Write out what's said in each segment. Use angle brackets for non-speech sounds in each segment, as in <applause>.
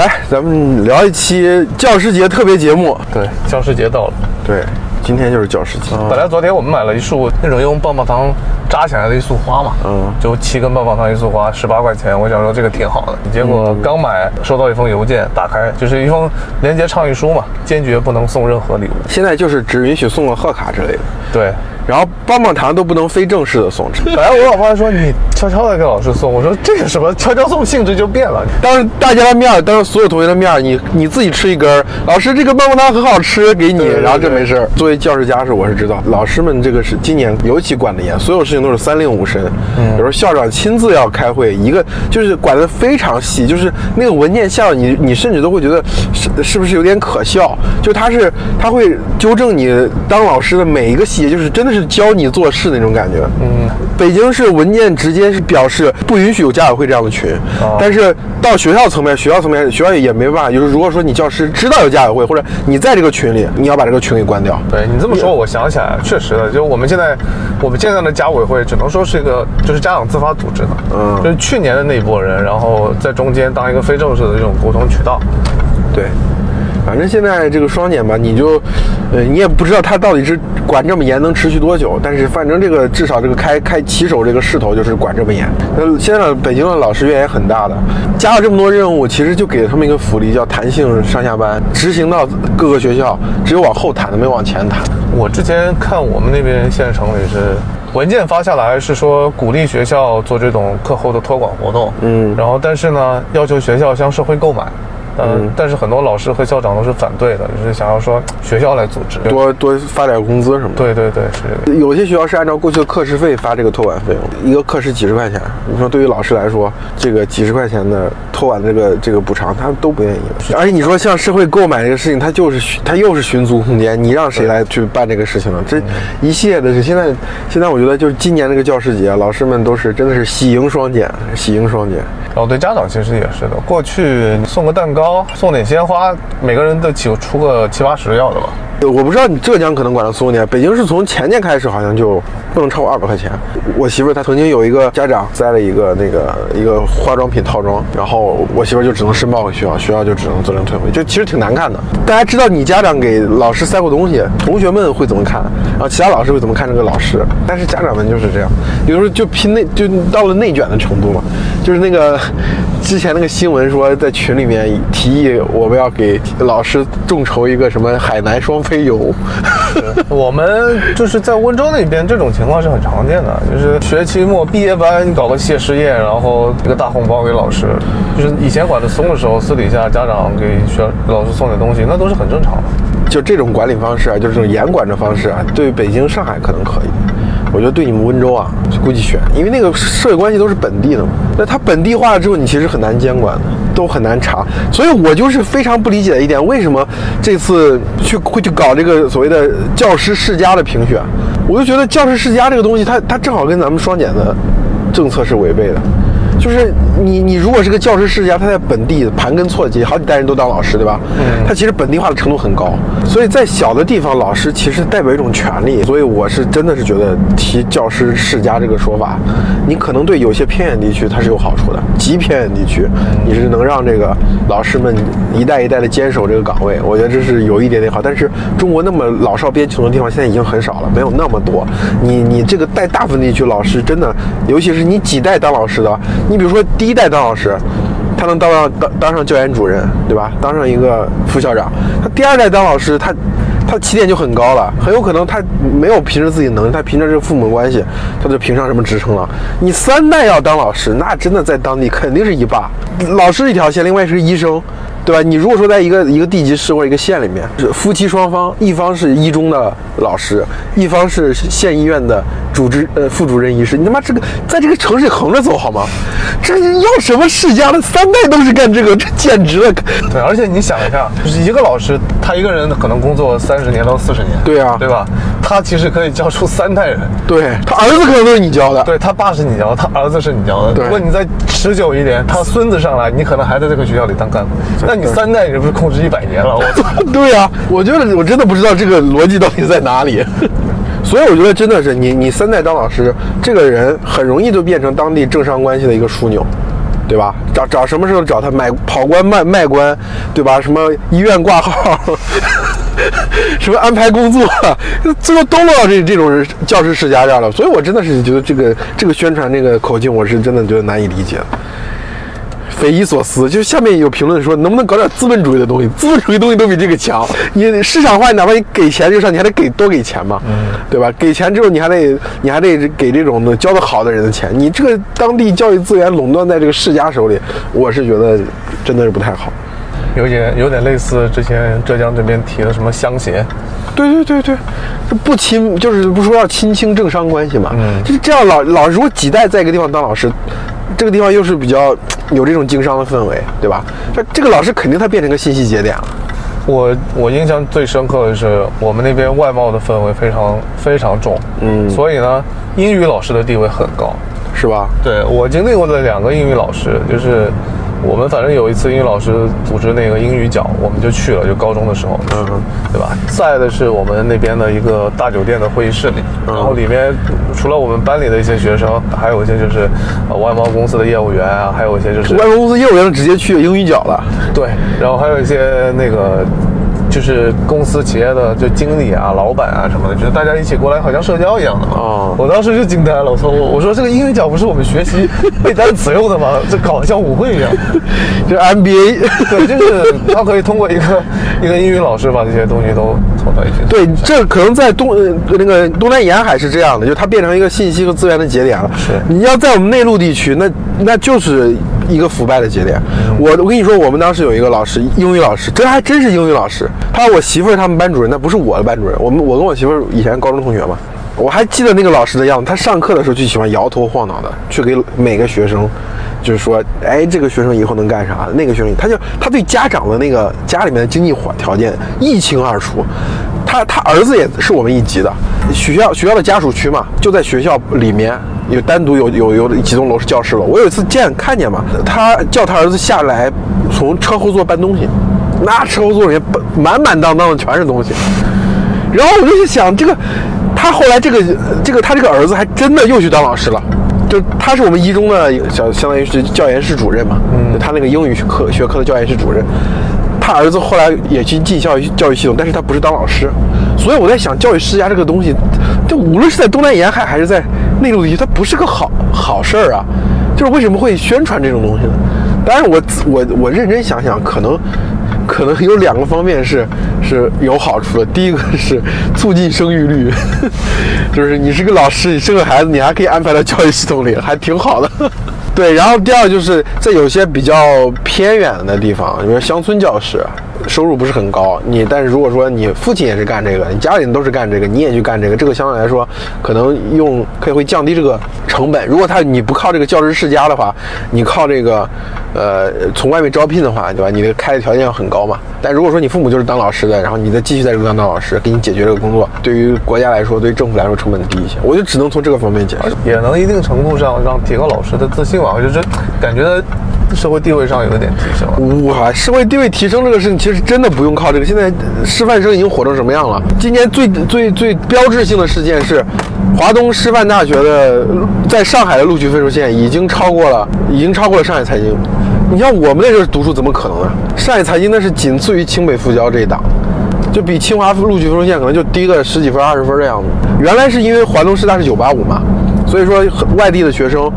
来，咱们聊一期教师节特别节目。对，教师节到了。对，今天就是教师节。本来昨天我们买了一束那种用棒棒糖扎起来的一束花嘛，嗯就七根棒棒糖一束花，十八块钱。我想说这个挺好的，结果刚买收到一封邮件，打开就是一封廉洁倡议书嘛，坚决不能送任何礼物。现在就是只允许送个贺卡之类的，对，然后棒棒糖都不能非正式的送。本来我老婆还说你悄悄的给老师送，我说这个什么悄悄送性质就变了。当着大家的面，当着所有同学的面，你你自己吃一根儿，老师这个棒棒糖很好吃，给你，对对然后这没事儿。作为教师家是我是知道，老师们这个是今年尤其管得严，所有事情都是三令五申。有时候校长亲自要开会，一个就是管得非常细，就是那个文件下你你甚至都会觉得是是不是有点可笑？就他是他会纠正你当老师的每一个细节，就是真的是教你做事那种感觉。嗯，北京市文件直接是表示不允许有家委会这样的群，哦但是到学校层面，学校层面学校也没办法，就是如果说你教师知道有家委会，或者你在这个群里，你要把这个群给关掉。对你这么说，我想起来，确实的，就我们现在，我们现在的家委会只能说是一个就是家长自发组织的，嗯就是去年的那一波人，然后在中间当一个非正式的这种沟通渠道。对，反正现在这个双减吧，你就，呃，你也不知道他到底是管这么严能持续多久，但是反正这个至少这个开开骑手这个势头就是管这么严。那现在北京的老师怨也很大的，加了这么多任务，其实就给了他们一个福利，叫弹性上下班，执行到各个学校，只有往后弹的，没有往前弹。我之前看我们那边县城里是文件发下来是说鼓励学校做这种课后的托管活动，嗯然后但是呢要求学校向社会购买。嗯，但是很多老师和校长都是反对的，就是想要说学校来组织。多多发点工资什么的。对对对，是。有些学校是按照过去的课时费发这个托管费用，一个课时几十块钱。你说对于老师来说，这个几十块钱的托管这个这个补偿，他们都不愿意。而且你说像社会购买这个事情，他就是寻它又是寻租空间，你让谁来去办这个事情呢？这一系列的是现在现在我觉得就是今年这个教师节，老师们都是真的是喜迎双减，喜迎双减。然后对家长其实也是的，过去送个蛋糕，送点鲜花，每个人都起出个七八十要的吧。我不知道你浙江可能管得松点，北京是从前年开始好像就不能超过二百块钱。我媳妇她曾经有一个家长栽了一个那个一个化妆品套装，然后我媳妇就只能申报给学校，学校就只能责令退回，就其实挺难看的。大家知道你家长给老师塞过东西，同学们会怎么看，然后其他老师会怎么看这个老师，但是家长们就是这样，有时候就拼内就到了内卷的程度嘛，就是那个 <laughs> 之前那个新闻说在群里面提议我们要给老师众筹一个什么海南双飞游。<laughs> 我们就是在温州那边，这种情况是很常见的，就是学期末毕业班你搞个谢师宴，然后一个大红包给老师，就是以前管得松的时候，私底下家长给学老师送点东西，那都是很正常的。就这种管理方式啊，就是这种严管的方式啊，对北京、上海可能可以，我觉得对你们温州啊，估计悬，因为那个社会关系都是本地的嘛。那它本地化了之后，你其实很难监管的，都很难查。所以我就是非常不理解的一点，为什么这次去会去搞这个所谓的教师世家的评选？我就觉得教师世家这个东西，它它正好跟咱们双减的政策是违背的。就是你，你如果是个教师世家，他在本地盘根错节，好几代人都当老师，对吧？嗯，他其实本地化的程度很高，所以在小的地方，老师其实代表一种权利。所以我是真的是觉得提教师世家这个说法，你可能对有些偏远地区它是有好处的，极偏远地区你是能让这个老师们一代一代的坚守这个岗位，我觉得这是有一点点好。但是中国那么老少边穷的地方，现在已经很少了，没有那么多。你你这个带大部分地区老师真的，尤其是你几代当老师的。你比如说第一代当老师，他能当上当当上教研主任，对吧？当上一个副校长。他第二代当老师，他他起点就很高了，很有可能他没有凭着自己能力，他凭着这个父母关系，他就评上什么职称了。你三代要当老师，那真的在当地肯定是一霸。老师一条线，另外是医生。对吧？你如果说在一个一个地级市或者一个县里面，是夫妻双方，一方是一中的老师，一方是县医院的主治呃副主任医师，你他妈这个在这个城市横着走好吗？这要什么世家的？三代都是干这个，这简直了！对，而且你想一下，就是一个老师，他一个人可能工作三十年到四十年，对啊对吧？他其实可以教出三代人。对他儿子可能都是你教的，对他爸是你教的，他儿子是你教的。如果你再持久一点，他孙子上来，你可能还在这个学校里当干部。那你三代人不是控制一百年了？我操！<laughs> 对呀、我觉得我真的不知道这个逻辑到底在哪里。<laughs> 所以我觉得真的是你你三代当老师，这个人很容易就变成当地政商关系的一个枢纽。对吧？找找什么时候找他买跑官卖卖官，对吧？什么医院挂号，<laughs> 什么安排工作，最后都落到这这种教师世家这儿了。所以我真的是觉得这个这个宣传这个口径，我是真的觉得难以理解。匪夷所思，就下面有评论说，能不能搞点资本主义的东西？资本主义东西都比这个强。你市场化，哪怕你给钱就上，你还得给多给钱嘛，对吧？给钱之后，你还得你还得给这种教的好的人的钱。你这个当地教育资源垄断在这个世家手里，我是觉得真的是不太好。有点有点类似之前浙江这边提的什么乡协，对对对对，这不亲就是不说要亲清政商关系嘛？嗯，就是这样老老如果几代在一个地方当老师，这个地方又是比较有这种经商的氛围，对吧？这这个老师肯定他变成个信息节点了。我我印象最深刻的是我们那边外贸的氛围非常非常重，嗯，所以呢，英语老师的地位很高，是吧？对我经历过的两个英语老师就是。我们反正有一次英语老师组织那个英语角，我们就去了，就高中的时候，嗯，对吧？在的是我们那边的一个大酒店的会议室里，然后里面除了我们班里的一些学生，还有一些就是外贸公司的业务员啊，还有一些就是外贸公司业务员直接去英语角了，对，然后还有一些那个。就是公司企业的就经理啊、老板啊什么的，就是大家一起过来，好像社交一样的啊。我当时就惊呆了，我说我我说这个英语角不是我们学习背单词用的吗？<laughs> 这搞得像舞会一样。<laughs> 这 MBA 对，就是他可以通过一个一个英语老师把这些东西都凑到一起。对，这可能在东那个东南沿海是这样的，就它变成一个信息和资源的节点了。是，你要在我们内陆地区，那那就是。一个腐败的节点。我我跟你说，我们当时有一个老师，英语老师，这还真是英语老师。他我媳妇儿他们班主任，那不是我的班主任。我们我跟我媳妇儿以前高中同学嘛，我还记得那个老师的样子。他上课的时候就喜欢摇头晃脑的，去给每个学生，就是说，哎，这个学生以后能干啥？那个学生，他就他对家长的那个家里面的经济环条件一清二楚。他他儿子也是我们一级的，学校学校的家属区嘛，就在学校里面。有单独有有有几栋楼是教室楼，我有一次见看见嘛，他叫他儿子下来，从车后座搬东西，那车后座里面满满当当的全是东西，然后我就想，这个他后来这个这个他这个儿子还真的又去当老师了，就他是我们一中的小相当于是教研室主任嘛，嗯，他那个英语科学科的教研室主任。他儿子后来也去进教育教育系统，但是他不是当老师，所以我在想，教育世家这个东西，就无论是在东南沿海还是在那种东西，它不是个好好事儿啊。就是为什么会宣传这种东西呢？当然，我我我认真想想，可能可能有两个方面是是有好处的。第一个是促进生育率，<laughs> 就是你是个老师，你生个孩子，你还可以安排到教育系统里，还挺好的。<laughs> 对，然后第二就是在有些比较偏远的地方，比如乡村教师，收入不是很高。你但是如果说你父亲也是干这个，你家里人都是干这个，你也去干这个，这个相对来说可能用可以会降低这个成本。如果他你不靠这个教师世家的话，你靠这个呃从外面招聘的话，对吧？你的开的条件要很高嘛。但如果说你父母就是当老师的，然后你再继续在这个当老师，给你解决这个工作，对于国家来说，对于政府来说成本低一些。我就只能从这个方面解释，也能一定程度上让提高老师的自信吧。我就是感觉社会地位上有一点提升。哇，社会地位提升这个事情其实真的不用靠这个。现在师范生已经火成什么样了？今年最最最标志性的事件是，华东师范大学的在上海的录取分数线已经超过了，已经超过了上海财经。你像我们那时候读书怎么可能呢？上海财经那是仅次于清北复交这一档，就比清华录取分数线可能就低个十几分、二十分的样子。原来是因为华东师大是九八五嘛，所以说外地的学生。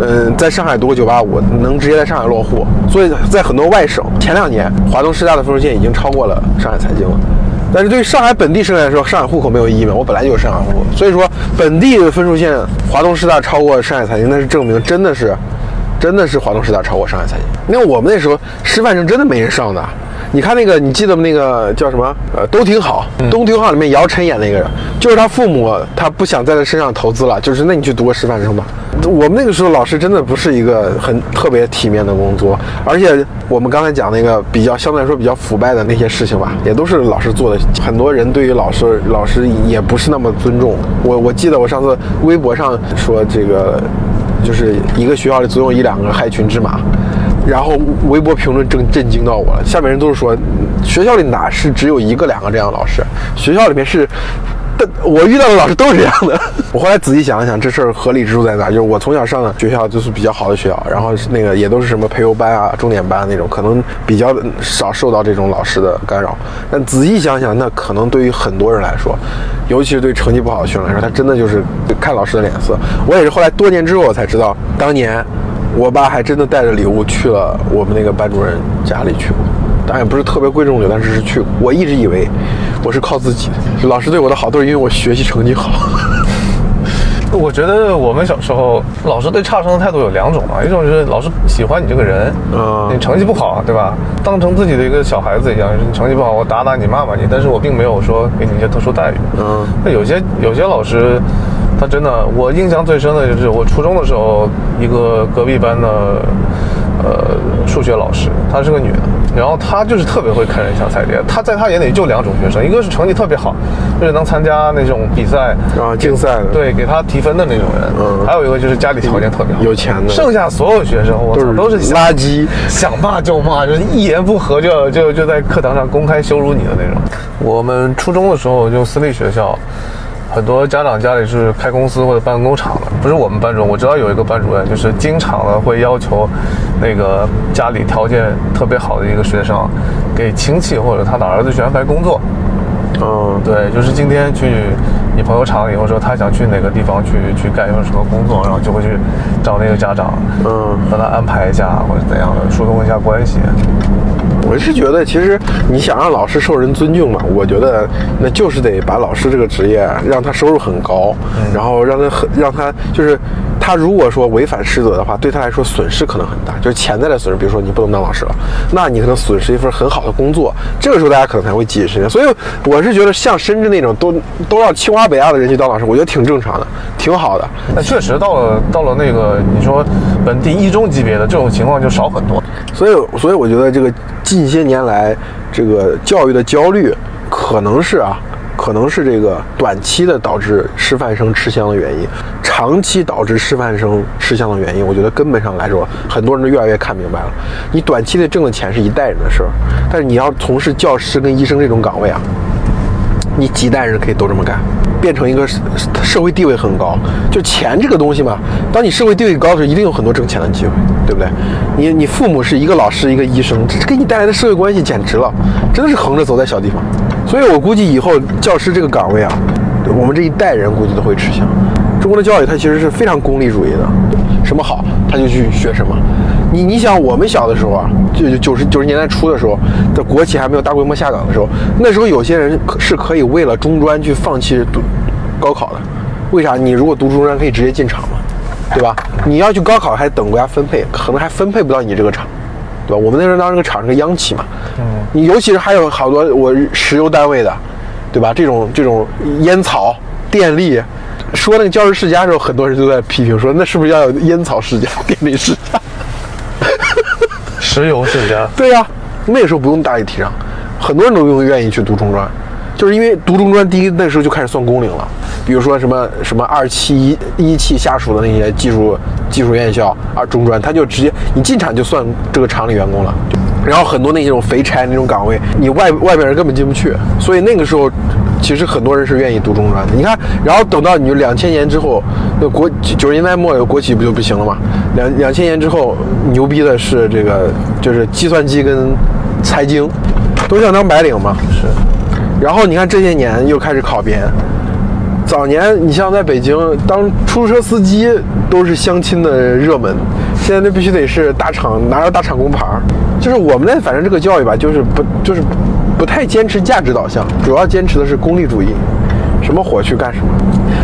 嗯，在上海读个九八五，能直接在上海落户。所以在很多外省，前两年华东师大的分数线已经超过了上海财经了。但是对于上海本地生来说，上海户口没有意义嘛？我本来就有上海户口，所以说本地的分数线，华东师大超过上海财经，那是证明真的是，真的是华东师大超过上海财经。因为我们那时候师范生真的没人上的。你看那个，你记得吗那个叫什么？呃，都挺好。都挺好里面姚晨演的那个人，就是他父母他不想在他身上投资了，就是那你去读个师范生吧。我们那个时候老师真的不是一个很特别体面的工作，而且我们刚才讲那个比较相对来说比较腐败的那些事情吧，也都是老师做的。很多人对于老师老师也不是那么尊重。我我记得我上次微博上说这个，就是一个学校里总有一两个害群之马。然后微博评论震震惊到我了，下面人都是说，学校里哪是只有一个两个这样的老师？学校里面是，我遇到的老师都是这样的。<laughs> 我后来仔细想了想，这事儿合理之处在哪？就是我从小上的学校就是比较好的学校，然后那个也都是什么培优班啊、重点班那种，可能比较少受到这种老师的干扰。但仔细想想，那可能对于很多人来说，尤其是对成绩不好的学生来说，他真的就是看老师的脸色。我也是后来多年之后我才知道，当年我爸还真的带着礼物去了我们那个班主任家里去过。当然也不是特别贵重的，但是是去过。我一直以为我是靠自己的，老师对我的好都是因为我学习成绩好。<laughs> 我觉得我们小时候老师对差生的态度有两种嘛，一种是老师喜欢你这个人，嗯你成绩不好，对吧？当成自己的一个小孩子一样，你成绩不好，我打打你，骂骂你，但是我并没有说给你一些特殊待遇。嗯那有些有些老师，他真的，我印象最深的就是我初中的时候，一个隔壁班的呃数学老师，她是个女的，然后她就是特别会看人下菜碟。她在她眼里就两种学生，一个是成绩特别好，就是能参加那种比赛啊竞赛的对，给她提分的那种人。嗯还有一个就是家里条件特别好，有钱的剩下所有学生，我操，都是垃圾。想骂就骂，就是一言不合就就就在课堂上公开羞辱你的那种。我们初中的时候就私立学校，很多家长家里是开公司或者办工厂的，不是我们班主任，我知道有一个班主任就是经常的会要求那个家里条件特别好的一个学生，给亲戚或者他的儿子去安排工作。嗯，对，就是今天去你朋友厂里，或者说他想去哪个地方去去干一份什么工作，然后就会去找那个家长，嗯，让他安排一下或者怎样的，疏通一下关系。我是觉得，其实你想让老师受人尊敬嘛，我觉得那就是得把老师这个职业让他收入很高，然后让他很让他就是他如果说违反师德的话，对他来说损失可能很大，就是潜在的损失。比如说你不能当老师了，那你可能损失一份很好的工作，这个时候大家可能才会记忆深刻。所以我是觉得像深圳那种都都让清华北大的人去当老师，我觉得挺正常的，挺好的。那确实到了到了那个你说本地一中级别的这种情况就少很多。所以，所以我觉得这个近些年来这个教育的焦虑，可能是啊，可能是这个短期的导致师范生吃香的原因，长期导致师范生吃香的原因，我觉得根本上来说，很多人都越来越看明白了。你短期内挣的钱是一代人的事儿，但是你要从事教师跟医生这种岗位啊，你几代人可以都这么干，变成一个社会地位很高。就钱这个东西嘛，当你社会地位高的时候，一定有很多挣钱的机会，对不对？你你父母是一个老师，一个医生，这给你带来的社会关系简直了，真的是横着走在小地方。所以我估计以后教师这个岗位啊，我们这一代人估计都会吃香。中国的教育它其实是非常功利主义的，什么好他就去学什么。你你想，我们小的时候啊，就就九十九十年代初的时候，的国企还没有大规模下岗的时候，那时候有些人可是可以为了中专去放弃读高考的。为啥？你如果读中专可以直接进厂嘛，对吧？你要去高考还等国家分配，可能还分配不到你这个厂，对吧？我们那时候当时个厂是个央企嘛，嗯，你尤其是还有好多我石油单位的，对吧？这种这种烟草、电力。说那个教师世家的时候，很多人都在批评说，那是不是要有烟草世家、<laughs> 电力世家？石油世家，对呀、那个时候不用大力提倡，很多人都愿意去读中专，就是因为读中专，第一那时候就开始算工龄了，比如说什么什么二期一一汽下属的那些技术技术院校啊中专，他就直接你进厂就算这个厂里员工了。然后很多那种肥差那种岗位，你外外边人根本进不去，所以那个时候，其实很多人是愿意读中专的。你看，然后等到你两千年之后，那国九十年代末有国企不就不行了吗？两两千年之后，牛逼的是这个就是计算机跟财经，都想当白领嘛。是。然后你看这些年又开始考编，早年你像在北京当出租车司机都是相亲的热门，现在那必须得是大厂拿着大厂工牌儿。就是我们那反正这个教育吧，就是不就是不太坚持价值导向，主要坚持的是功利主义，什么火去干什么。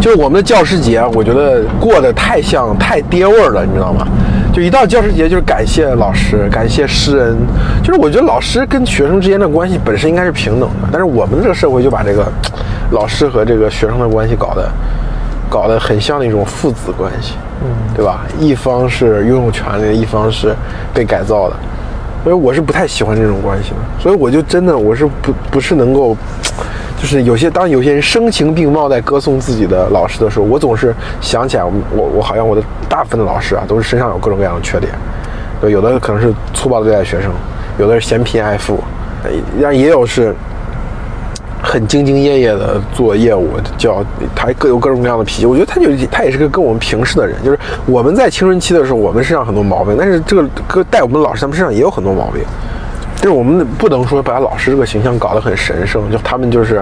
就是我们的教师节，我觉得过得太像太爹味儿了，你知道吗？就一到教师节，就是感谢老师，感谢师恩。就是我觉得老师跟学生之间的关系本身应该是平等的，但是我们这个社会就把这个老师和这个学生的关系搞得搞得很像那种父子关系，嗯，对吧？一方是拥有权利的，一方是被改造的。所以我是不太喜欢这种关系的，所以我就真的我是不不是能够，就是有些当有些人声情并茂在歌颂自己的老师的时候，我总是想起来我我好像我的大部分的老师啊都是身上有各种各样的缺点，有的可能是粗暴的对待学生，有的是嫌贫爱富，但也有是很兢兢业业的做业务，叫他各有各种各样的脾气。我觉得他就他也是个跟我们平视的人，就是我们在青春期的时候，我们身上很多毛病，但是这个哥带我们老师，他们身上也有很多毛病。就是我们不能说把老师这个形象搞得很神圣，就他们就是，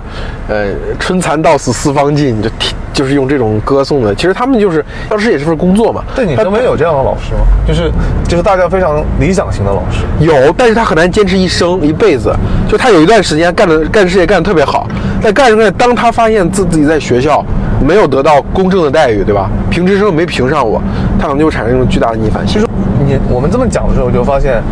呃，春蚕到死丝方尽，就就是用这种歌颂的。其实他们就是教师也是份工作嘛。对你身边有这样的老师吗？就是就是大家非常理想型的老师。有，但是他很难坚持一生一辈子。就他有一段时间干的干事业干的特别好，但干着干着，当他发现自自己在学校没有得到公正的待遇，对吧？评职称没评上我，他可能就会产生一种巨大的逆反。其实你我们这么讲的时候，就发现。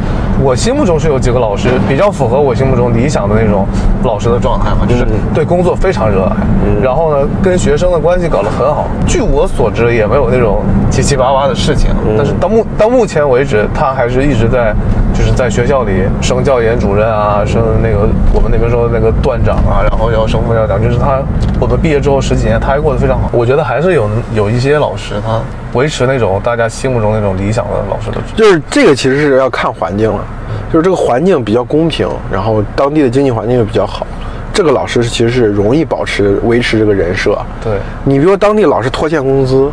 我心目中是有几个老师比较符合我心目中理想的那种老师的状态嘛，就是对工作非常热爱，然后呢跟学生的关系搞得很好。据我所知，也没有那种七七八八的事情。但是到目到目前为止，他还是一直在就是在学校里升教研主任啊，升那个我们那边说那个段长啊，然后要升副校长。就是他我们毕业之后十几年，他还过得非常好。我觉得还是有有一些老师他。维持那种大家心目中那种理想的老师的，就是这个其实是要看环境了，就是这个环境比较公平，然后当地的经济环境又比较好，这个老师其实是容易保持维持这个人设。对你，比如说当地老师拖欠工资。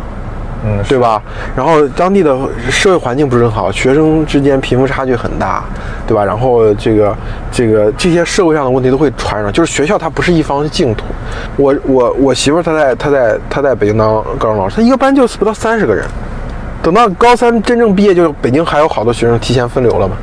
嗯，对吧？然后当地的社会环境不是很好，学生之间贫富差距很大，对吧？然后这个这个这些社会上的问题都会传上，就是学校它不是一方净土。我我我媳妇儿她在她在她在北京当高中老师，她一个班就不到三十个人，等到高三真正毕业，就北京还有好多学生提前分流了嘛。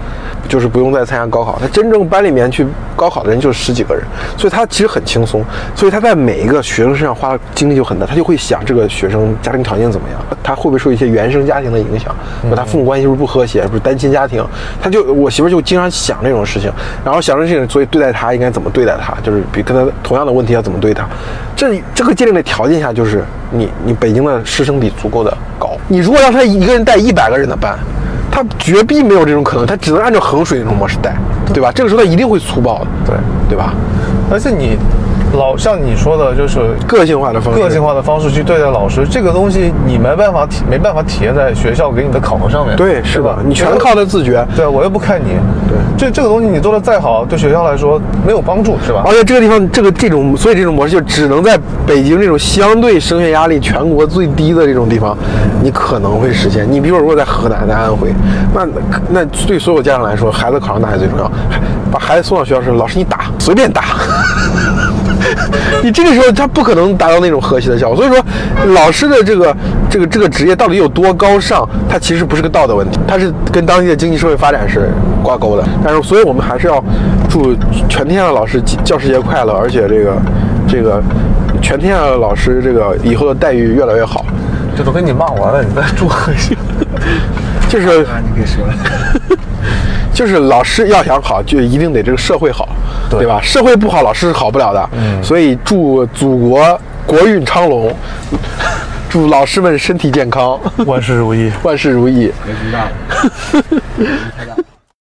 就是不用再参加高考，他真正班里面去高考的人就十几个人，所以他其实很轻松，所以他在每一个学生身上花的精力就很大，他就会想这个学生家庭条件怎么样，他会不会受一些原生家庭的影响，和他父母关系是不是不和谐，是不是单亲家庭，他就我媳妇就经常想这种事情，然后想这事情，所以对待他应该怎么对待他，就是比跟他同样的问题要怎么对他，这这个界定的条件下就是你你北京的师生比足够的高，你如果让他一个人带一百个人的班。他绝逼没有这种可能，他只能按照衡水那种模式带，对吧？这个时候他一定会粗暴的，对对吧？而且你。老像你说的，就是个性化的方式，个性化的方式去对待老师，这个东西你没办法体没办法体现在学校给你的考核上面。对，是吧？你全靠他自觉。对，我又不看你。对，这这个东西你做的再好，对学校来说没有帮助，是吧？而且这个地方，这个这种，所以这种模式就只能在北京这种相对升学压力全国最低的这种地方，你可能会实现。你比如说，如果在河南、在安徽，那那对所有家长来说，孩子考上大学最重要。把孩子送到学校时，老师你打，随便打。你这个时候他不可能达到那种和谐的效果，所以说，老师的这个这个这个职业到底有多高尚，它其实不是个道德问题，它是跟当地的经济社会发展是挂钩的。但是，所以我们还是要祝全天下的老师教师节快乐，而且这个这个全天下的老师这个以后的待遇越来越好。这都跟你骂完了，你再祝贺一下，就是你可以说。<laughs> 就是老师要想好，就一定得这个社会好，对吧？社会不好，老师是好不了的。嗯，所以祝祖国国运昌隆，<laughs> 祝老师们身体健康，<laughs> 万事如意，万事如意。年纪大了。<laughs>